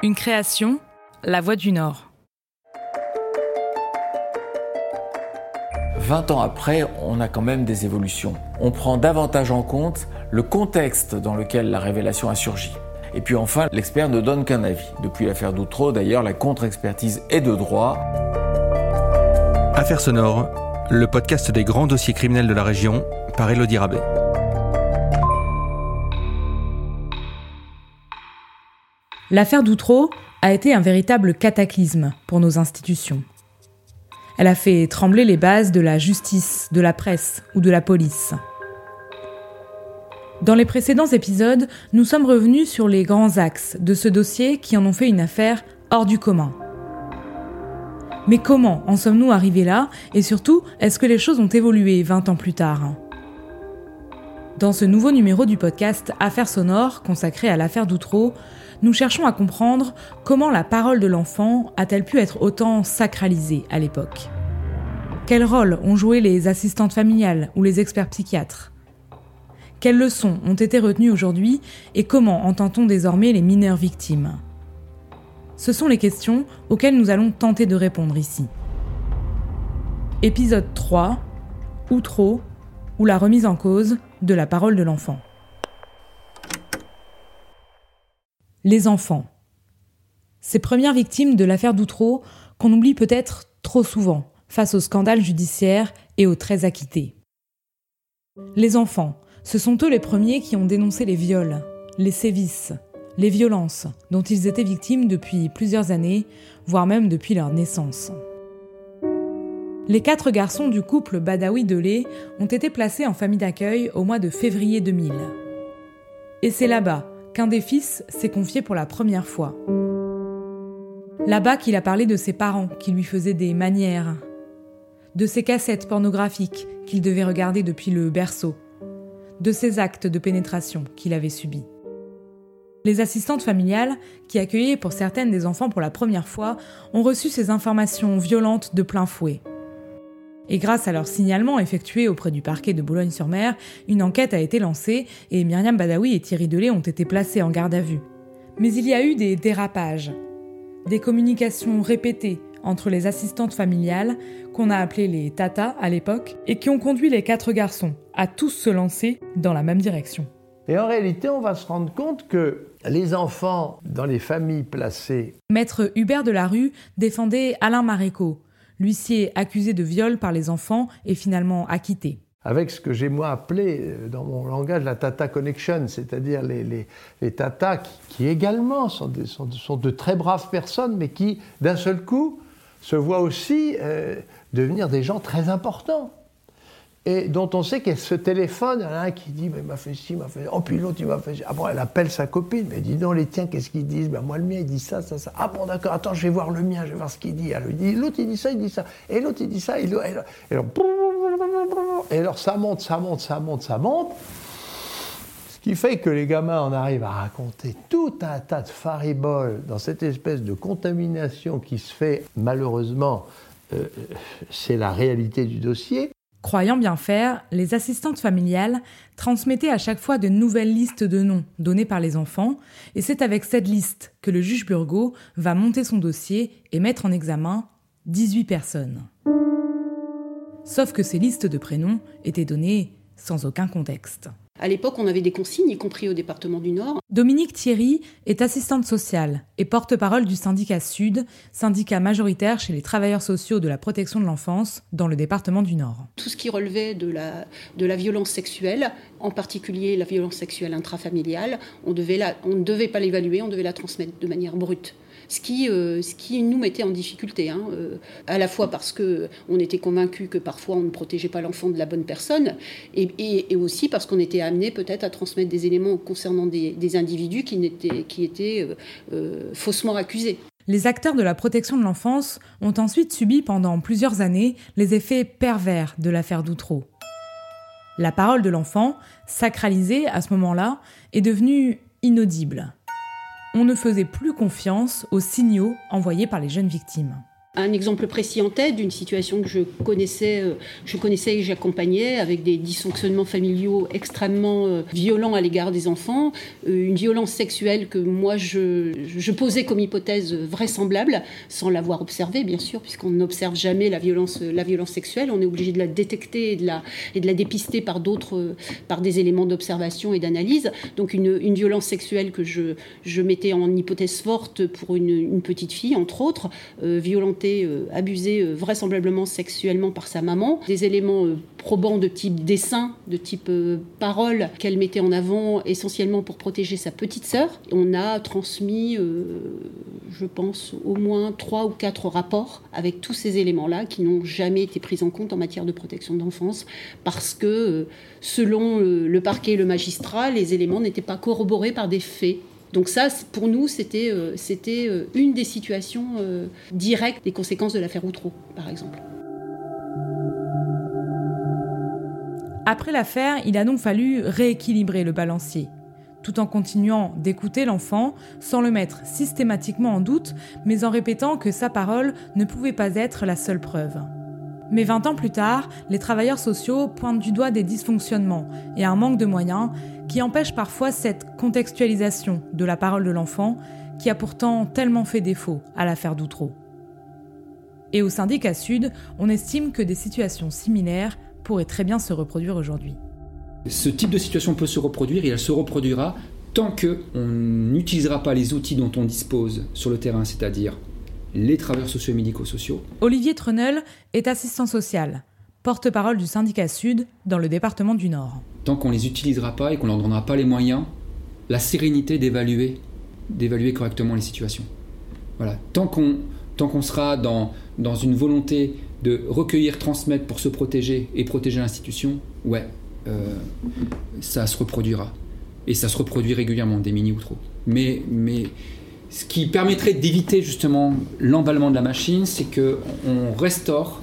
Une création, La Voix du Nord. 20 ans après, on a quand même des évolutions. On prend davantage en compte le contexte dans lequel la révélation a surgi. Et puis enfin, l'expert ne donne qu'un avis. Depuis l'affaire Doutreau, d'ailleurs, la contre-expertise est de droit. Affaire sonore, le podcast des grands dossiers criminels de la région par Elodie Rabet. L'affaire Doutreau a été un véritable cataclysme pour nos institutions. Elle a fait trembler les bases de la justice, de la presse ou de la police. Dans les précédents épisodes, nous sommes revenus sur les grands axes de ce dossier qui en ont fait une affaire hors du commun. Mais comment en sommes-nous arrivés là Et surtout, est-ce que les choses ont évolué 20 ans plus tard? Dans ce nouveau numéro du podcast Affaires sonores consacré à l'affaire d'Outreau, nous cherchons à comprendre comment la parole de l'enfant a-t-elle pu être autant sacralisée à l'époque. Quel rôle ont joué les assistantes familiales ou les experts psychiatres? Quelles leçons ont été retenues aujourd'hui et comment entend-on désormais les mineurs victimes? Ce sont les questions auxquelles nous allons tenter de répondre ici. Épisode 3 Ou trop ou la remise en cause de la parole de l'enfant. Les enfants. Ces premières victimes de l'affaire Doutreau qu'on oublie peut-être trop souvent face au scandale judiciaire et aux très acquittés. Les enfants, ce sont eux les premiers qui ont dénoncé les viols, les sévices, les violences dont ils étaient victimes depuis plusieurs années, voire même depuis leur naissance. Les quatre garçons du couple Badawi-Delay ont été placés en famille d'accueil au mois de février 2000. Et c'est là-bas qu'un des fils s'est confié pour la première fois. Là-bas qu'il a parlé de ses parents qui lui faisaient des manières, de ses cassettes pornographiques qu'il devait regarder depuis le berceau, de ses actes de pénétration qu'il avait subis. Les assistantes familiales, qui accueillaient pour certaines des enfants pour la première fois, ont reçu ces informations violentes de plein fouet. Et grâce à leur signalement effectué auprès du parquet de Boulogne-sur-Mer, une enquête a été lancée et Myriam Badawi et Thierry Delay ont été placés en garde à vue. Mais il y a eu des dérapages, des communications répétées entre les assistantes familiales, qu'on a appelées les tatas à l'époque, et qui ont conduit les quatre garçons à tous se lancer dans la même direction. Et en réalité, on va se rendre compte que les enfants dans les familles placées. Maître Hubert Delarue défendait Alain Maréco, L'huissier accusé de viol par les enfants est finalement acquitté. Avec ce que j'ai moi appelé euh, dans mon langage la Tata Connection, c'est-à-dire les, les, tatas qui, également sont, sont, de très braves personnes, mais qui d'un seul coup se voient aussi euh, devenir des gens très importants et dont on sait qu'elle se téléphone. Il y en a un qui dit, mais il m'a fait ci, il m'a fait Oh, puis l'autre, il m'a fait Ah bon, elle appelle sa copine, mais dis donc, les tiens, qu'est-ce qu'ils disent? Ben, Moi, le mien, il dit ça, ça, ça. Ah bon, d'accord, attends, je vais voir le mien, je vais voir ce qu'il dit. Elle lui dit L'autre, il dit ça, il dit ça. Et l'autre, il dit ça. Et, alors, et alors, ça monte, ça monte, ça monte, ça monte. Ce qui fait que les gamins en arrivent à raconter tout un tas de fariboles dans cette espèce de contamination qui se fait, malheureusement, c'est la réalité du dossier. Croyant bien faire, les assistantes familiales transmettaient à chaque fois de nouvelles listes de noms donnés par les enfants, et c'est avec cette liste que le juge Burgot va monter son dossier et mettre en examen 18 personnes. Sauf que ces listes de prénoms étaient données sans aucun contexte. À l'époque, on avait des consignes, y compris au département du Nord. Dominique Thierry est assistante sociale et porte-parole du syndicat Sud, syndicat majoritaire chez les travailleurs sociaux de la protection de l'enfance dans le département du Nord. Tout ce qui relevait de la, de la violence sexuelle, en particulier la violence sexuelle intrafamiliale, on, devait on ne devait pas l'évaluer, on devait la transmettre de manière brute ce qui, euh, ce qui nous mettait en difficulté, hein, euh, à la fois parce qu'on était convaincu que parfois on ne protégeait pas l'enfant de la bonne personne, et, aussi parce qu'on était amené peut-être à transmettre des éléments concernant des, individus qui, étaient, qui étaient euh, faussement accusés. Les acteurs de la protection de l'enfance ont ensuite subi pendant plusieurs années les effets pervers de l'affaire Doutreau. La parole de l'enfant, sacralisée à ce moment-là, est devenue inaudible on ne faisait plus confiance aux signaux envoyés par les jeunes victimes. Un exemple précis en tête d'une situation que je connaissais, euh, je et j'accompagnais avec des dysfonctionnements familiaux extrêmement euh, violents à l'égard des enfants, euh, une violence sexuelle que moi je, posais comme hypothèse vraisemblable, sans l'avoir observée bien sûr, puisqu'on n'observe jamais la violence, sexuelle, on est obligé de la détecter et de la, dépister par des éléments d'observation et d'analyse. Donc une, violence sexuelle que je, mettais en hypothèse forte pour une, une petite fille, entre autres, violentée euh, abusée euh, vraisemblablement sexuellement par sa maman. Des éléments euh, probants de type dessin, de type parole qu'elle mettait en avant essentiellement pour protéger sa petite sœur. On a transmis, je pense, au moins trois ou quatre rapports avec tous ces éléments-là qui n'ont jamais été pris en compte en matière de protection d'enfance parce que, selon le parquet et le magistrat, les éléments n'étaient pas corroborés par des faits donc ça, pour nous, c'était euh, euh, une des situations euh, directes des conséquences de l'affaire Outreau, par exemple. Après l'affaire, il a donc fallu rééquilibrer le balancier, tout en continuant d'écouter l'enfant sans le mettre systématiquement en doute, mais en répétant que sa parole ne pouvait pas être la seule preuve. Mais 20 ans plus tard, les travailleurs sociaux pointent du doigt des dysfonctionnements et un manque de moyens qui empêchent parfois cette contextualisation de la parole de l'enfant qui a pourtant tellement fait défaut à l'affaire d'Outreau. Et au syndicat Sud, on estime que des situations similaires pourraient très bien se reproduire aujourd'hui. Ce type de situation peut se reproduire et elle se reproduira tant qu'on n'utilisera pas les outils dont on dispose sur le terrain, c'est-à-dire les travailleurs sociaux et médico-sociaux. Olivier Trenel est assistant social, porte-parole du syndicat Sud dans le département du Nord. Tant qu'on ne les utilisera pas et qu'on ne leur donnera pas les moyens, la sérénité d'évaluer, d'évaluer correctement les situations. Voilà. Tant qu'on, tant qu'on sera dans, dans une volonté de recueillir, transmettre pour se protéger et protéger l'institution, ouais, euh, ça se reproduira. Et ça se reproduit régulièrement, des mini ou trop. Mais, mais ce qui permettrait d'éviter justement l'emballement de la machine, c'est qu'on restaure,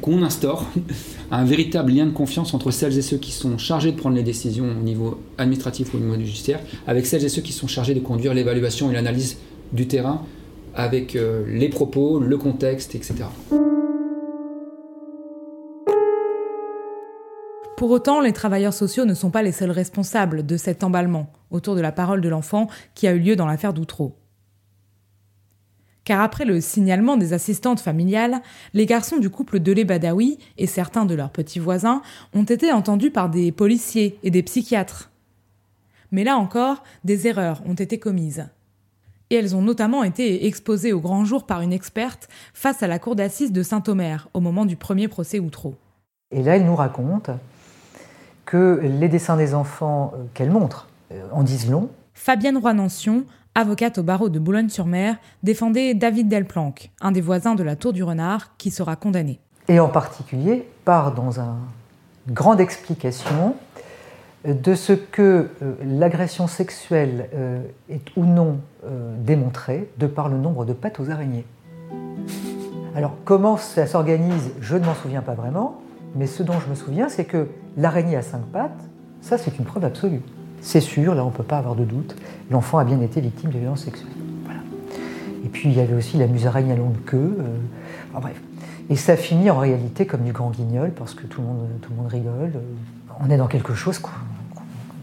qu'on instaure un véritable lien de confiance entre celles et ceux qui sont chargés de prendre les décisions au niveau administratif ou au niveau judiciaire, avec celles et ceux qui sont chargés de conduire l'évaluation et l'analyse du terrain, avec euh, les propos, le contexte, etc. Pour autant, les travailleurs sociaux ne sont pas les seuls responsables de cet emballement autour de la parole de l'enfant qui a eu lieu dans l'affaire d'Outreau car après le signalement des assistantes familiales, les garçons du couple Delé Badawi et certains de leurs petits voisins ont été entendus par des policiers et des psychiatres. Mais là encore, des erreurs ont été commises. Et elles ont notamment été exposées au grand jour par une experte face à la cour d'assises de Saint-Omer au moment du premier procès Outreau. Et là, elle nous raconte que les dessins des enfants euh, qu'elle montre euh, en disent long. Fabienne Roy-Nancion avocate au barreau de Boulogne-sur-Mer, défendait David Delplanque, un des voisins de la Tour du Renard, qui sera condamné. Et en particulier, part dans une grande explication de ce que euh, l'agression sexuelle euh, est ou non euh, démontrée de par le nombre de pattes aux araignées. Alors comment ça s'organise, je ne m'en souviens pas vraiment, mais ce dont je me souviens, c'est que l'araignée à cinq pattes, ça c'est une preuve absolue. C'est sûr, là on ne peut pas avoir de doute, l'enfant a bien été victime de violences sexuelles. Et puis il y avait aussi la musaraigne à longue queue. Euh, bref. Et ça finit en réalité comme du grand guignol parce que tout le monde, rigole. Euh, on est dans quelque chose qu'on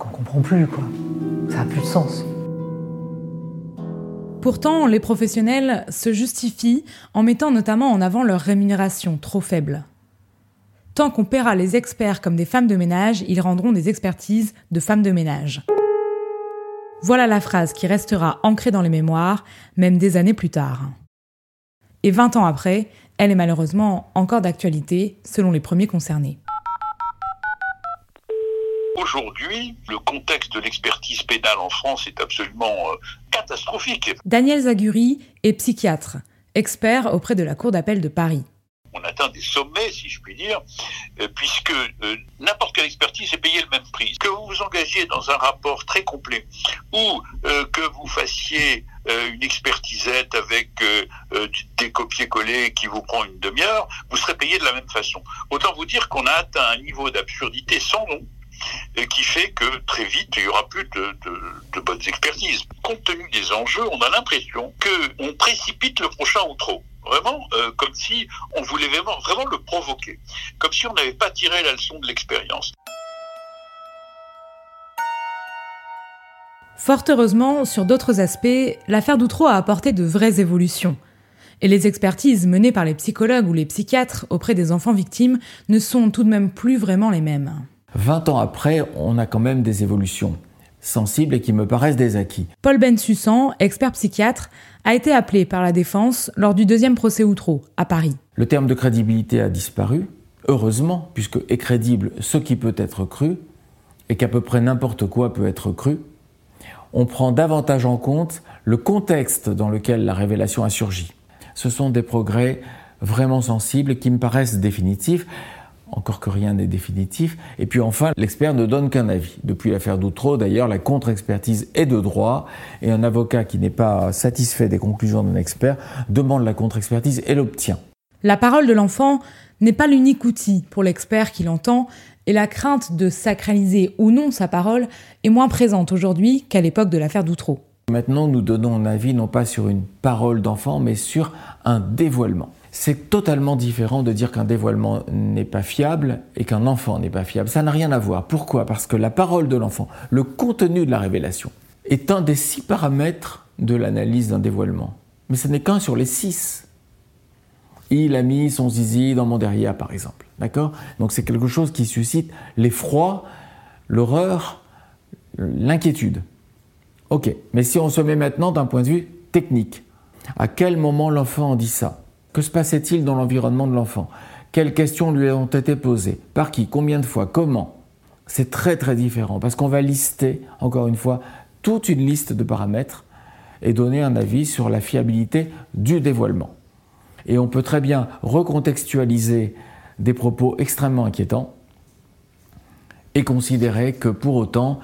ne comprend plus. Quoi. Ça n'a plus de sens. Pourtant, les professionnels se justifient en mettant notamment en avant leur rémunération trop faible. Tant qu'on paiera les experts comme des femmes de ménage, ils rendront des expertises de femmes de ménage. Voilà la phrase qui restera ancrée dans les mémoires, même des années plus tard. Et 20 ans après, elle est malheureusement encore d'actualité, selon les premiers concernés. Aujourd'hui, le contexte de l'expertise pénale en France est absolument euh, catastrophique. Daniel Zaguri est psychiatre, expert auprès de la Cour d'appel de Paris on atteint des sommets, si je puis dire, euh, puisque euh, n'importe quelle expertise est payée le même prix. Que vous vous engagiez dans un rapport très complet ou euh, que vous fassiez une expertisette avec des copier-coller qui vous prend une demi-heure, vous serez payé de la même façon. Autant vous dire qu'on a atteint un niveau d'absurdité sans nom qui fait que très vite, il n'y aura plus de, de, bonnes expertises. Compte tenu des enjeux, on a l'impression qu'on précipite le prochain ou trop vraiment euh, comme si on voulait vraiment, vraiment le provoquer, comme si on n'avait pas tiré la leçon de l'expérience. Fort heureusement, sur d'autres aspects, l'affaire Doutreau a apporté de vraies évolutions. Et les expertises menées par les psychologues ou les psychiatres auprès des enfants victimes ne sont tout de même plus vraiment les mêmes. 20 ans après, on a quand même des évolutions sensibles et qui me paraissent des acquis. Paul Bensussan, expert psychiatre, a été appelé par la défense lors du deuxième procès Outreau, à Paris. Le terme de crédibilité a disparu, heureusement, puisque est crédible ce qui peut être cru, et qu'à peu près n'importe quoi peut être cru. On prend davantage en compte le contexte dans lequel la révélation a surgi. Ce sont des progrès vraiment sensibles qui me paraissent définitifs encore que rien n'est définitif. Et puis enfin, l'expert ne donne qu'un avis. Depuis l'affaire Doutreau, d'ailleurs, la contre-expertise est de droit, et un avocat qui n'est pas satisfait des conclusions d'un expert demande la contre-expertise et l'obtient. La parole de l'enfant n'est pas l'unique outil pour l'expert qui l'entend, et la crainte de sacraliser ou non sa parole est moins présente aujourd'hui qu'à l'époque de l'affaire Doutreau. Maintenant, nous donnons un avis non pas sur une parole d'enfant, mais sur un dévoilement. C'est totalement différent de dire qu'un dévoilement n'est pas fiable et qu'un enfant n'est pas fiable. Ça n'a rien à voir. Pourquoi? Parce que la parole de l'enfant, le contenu de la révélation, est un des six paramètres de l'analyse d'un dévoilement. Mais ce n'est qu'un sur les six. Il a mis son zizi dans mon derrière, par exemple. D'accord? Donc c'est quelque chose qui suscite l'effroi, l'horreur, l'inquiétude. Ok, mais si on se met maintenant d'un point de vue technique, à quel moment l'enfant dit ça? Que se passait-il dans l'environnement de l'enfant? Quelles questions lui ont été posées? Par qui? Combien de fois? Comment? C'est très très différent parce qu'on va lister, encore une fois, toute une liste de paramètres et donner un avis sur la fiabilité du dévoilement. Et on peut très bien recontextualiser des propos extrêmement inquiétants et considérer que pour autant,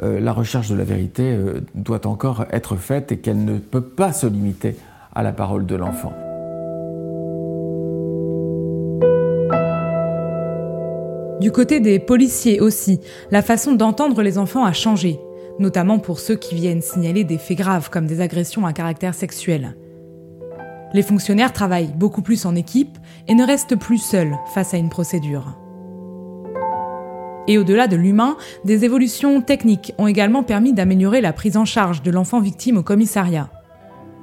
la recherche de la vérité euh, doit encore être faite et qu'elle ne peut pas se limiter à la parole de l'enfant. Du côté des policiers aussi, la façon d'entendre les enfants a changé, notamment pour ceux qui viennent signaler des faits graves comme des agressions à caractère sexuel. Les fonctionnaires travaillent beaucoup plus en équipe et ne restent plus seuls face à une procédure. Et au-delà de l'humain, des évolutions techniques ont également permis d'améliorer la prise en charge de l'enfant victime au commissariat.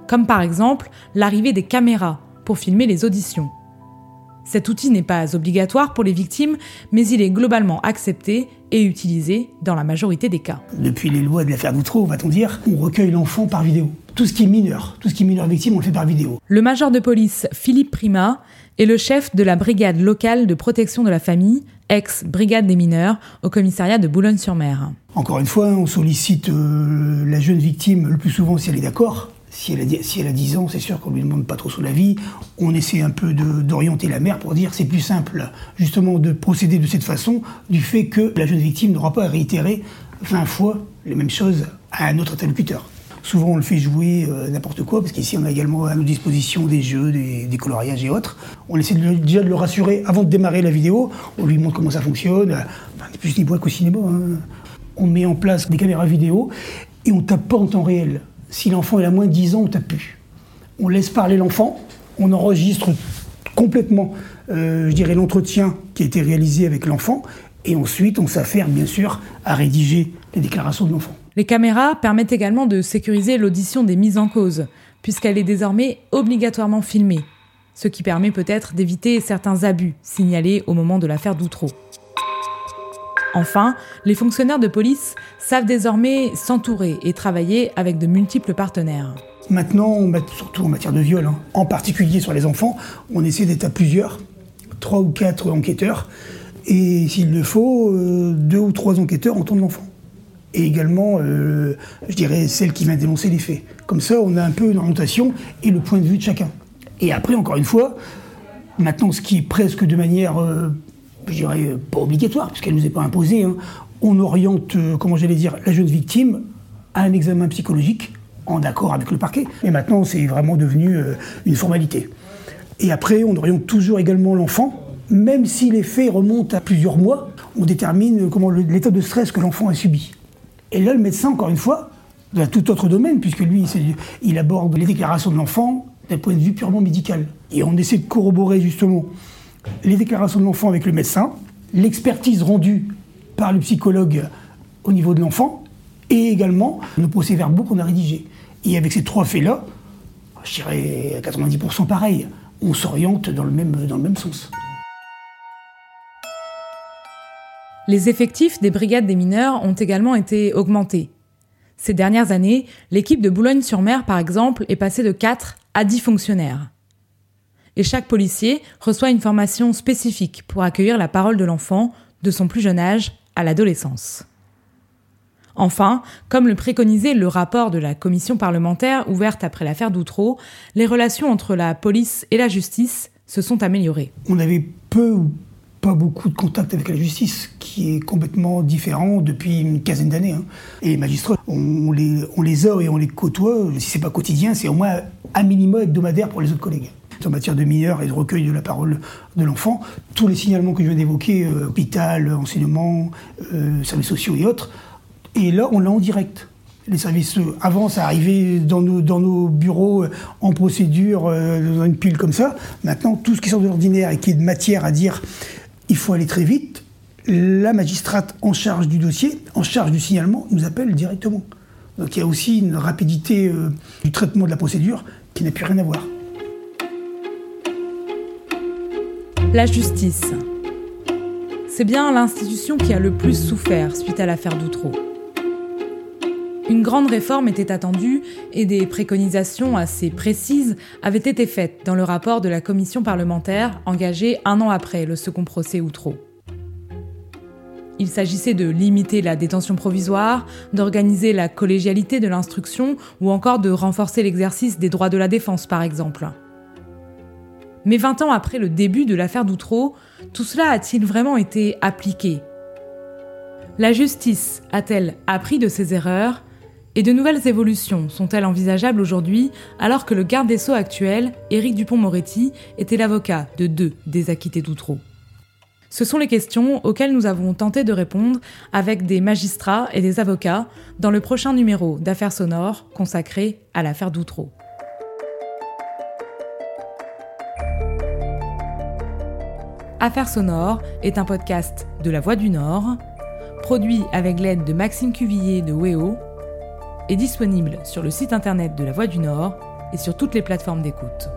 Comme par exemple l'arrivée des caméras pour filmer les auditions. Cet outil n'est pas obligatoire pour les victimes, mais il est globalement accepté et utilisé dans la majorité des cas. Depuis les lois de l'affaire Doutreau, va-t-on dire, on recueille l'enfant par vidéo. Tout ce qui est mineur, tout ce qui est mineur victime, on le fait par vidéo. Le major de police Philippe Prima est le chef de la brigade locale de protection de la famille, ex-brigade des mineurs, au commissariat de Boulogne-sur-Mer. Encore une fois, on sollicite euh, la jeune victime le plus souvent si elle est d'accord. Si elle, a, si elle a 10 ans, c'est sûr qu'on lui demande pas trop son avis. On essaie un peu d'orienter la mère pour dire c'est plus simple justement de procéder de cette façon du fait que la jeune victime n'aura pas à réitérer 20 fois les mêmes choses à un autre interlocuteur. Souvent, on le fait jouer euh, n'importe quoi, parce qu'ici, on a également à nos dispositions des jeux, des, coloriages et autres. On essaie déjà de le rassurer avant de démarrer la vidéo. On lui montre comment ça fonctionne. Enfin, plus ni qu'au cinéma. Hein. On met en place des caméras vidéo et on tape pas en temps réel si l'enfant a moins de 10 ans, on tape plus. On laisse parler l'enfant, on enregistre complètement, euh, l'entretien qui a été réalisé avec l'enfant, et ensuite on s'affaire bien sûr à rédiger les déclarations de l'enfant. Les caméras permettent également de sécuriser l'audition des mises en cause, puisqu'elle est désormais obligatoirement filmée, ce qui permet peut-être d'éviter certains abus signalés au moment de l'affaire Doutreau. Enfin, les fonctionnaires de police savent désormais s'entourer et travailler avec de multiples partenaires. Maintenant, surtout en matière de viol, hein, en particulier sur les enfants, on essaie d'être à plusieurs, trois ou quatre enquêteurs, et s'il le faut, euh, deux ou trois enquêteurs entendent l'enfant. Et également, euh, je dirais, celle qui vient dénoncer les faits. Comme ça, on a un peu une orientation et le point de vue de chacun. Et après, encore une fois, maintenant, ce qui est presque de manière euh, je dirais, pas obligatoire, puisqu'elle ne nous est pas imposée, hein. on oriente, euh, comment j'allais dire, la jeune victime à un examen psychologique en accord avec le parquet. Et maintenant, c'est vraiment devenu une formalité. Et après, on oriente toujours également l'enfant, même si les faits remontent à plusieurs mois, on détermine l'état de stress que l'enfant a subi. Et là, le médecin, encore une fois, dans tout autre domaine, puisque lui, il aborde les déclarations de l'enfant, d'un point de vue purement médical. Et on essaie de corroborer justement les déclarations de l'enfant avec le médecin, l'expertise rendue par le psychologue au niveau de l'enfant, et également le procès-verbaux qu'on a rédigé. Et avec ces trois faits-là, je dirais à 90% pareil, on s'oriente dans, le même, dans le même sens. Les effectifs des brigades des mineurs ont également été augmentés. Ces dernières années, l'équipe de Boulogne-sur-Mer, par exemple, est passée de 4 à 10 fonctionnaires. Et chaque policier reçoit une formation spécifique pour accueillir la parole de l'enfant de son plus jeune âge à l'adolescence. Enfin, comme le préconisait le rapport de la commission parlementaire ouverte après l'affaire d'Outreau, les relations entre la police et la justice se sont améliorées. On avait peu pas beaucoup de contact avec la justice, qui est complètement différent depuis une quinzaine d'années. Hein. Et les magistrats, on, les, on les a et on les côtoie, si c'est pas quotidien, c'est au moins un minimum hebdomadaire pour les autres collègues. En matière de mineurs et de recueil de la parole de l'enfant, tous les signalements que je viens d'évoquer, euh, hôpital, enseignement, euh, services sociaux et autres, et là on l'a en direct les services. Euh, avant, ça arrivait dans nos, dans nos bureaux en procédure, dans une pile comme ça. Maintenant, tout ce qui sort de l'ordinaire et qui est de matière à dire il faut aller très vite. La magistrate en charge du dossier, en charge du signalement, nous appelle directement. Donc il y a aussi une rapidité euh, du traitement de la procédure qui n'a plus rien à voir. La justice. C'est bien l'institution qui a le plus souffert suite à l'affaire d'Outreau. Une grande réforme était attendue et des préconisations assez précises avaient été faites dans le rapport de la commission parlementaire engagée un an après le second procès Outreau. Il s'agissait de limiter la détention provisoire, d'organiser la collégialité de l'instruction ou encore de renforcer l'exercice des droits de la défense par exemple. Mais 20 ans après le début de l'affaire d'Outreau, tout cela a-t-il vraiment été appliqué? La justice a-t-elle appris de ses erreurs? Et de nouvelles évolutions sont-elles envisageables aujourd'hui alors que le garde des Sceaux actuel, Éric Dupont-Moretti, était l'avocat de deux des acquittés d'Outreau? Ce sont les questions auxquelles nous avons tenté de répondre avec des magistrats et des avocats dans le prochain numéro d'Affaires sonores consacré à l'affaire d'Outreau. Affaires sonores est un podcast de La Voix du Nord, produit avec l'aide de Maxime Cuvillier de WEO est disponible sur le site internet de La Voix du Nord et sur toutes les plateformes d'écoute.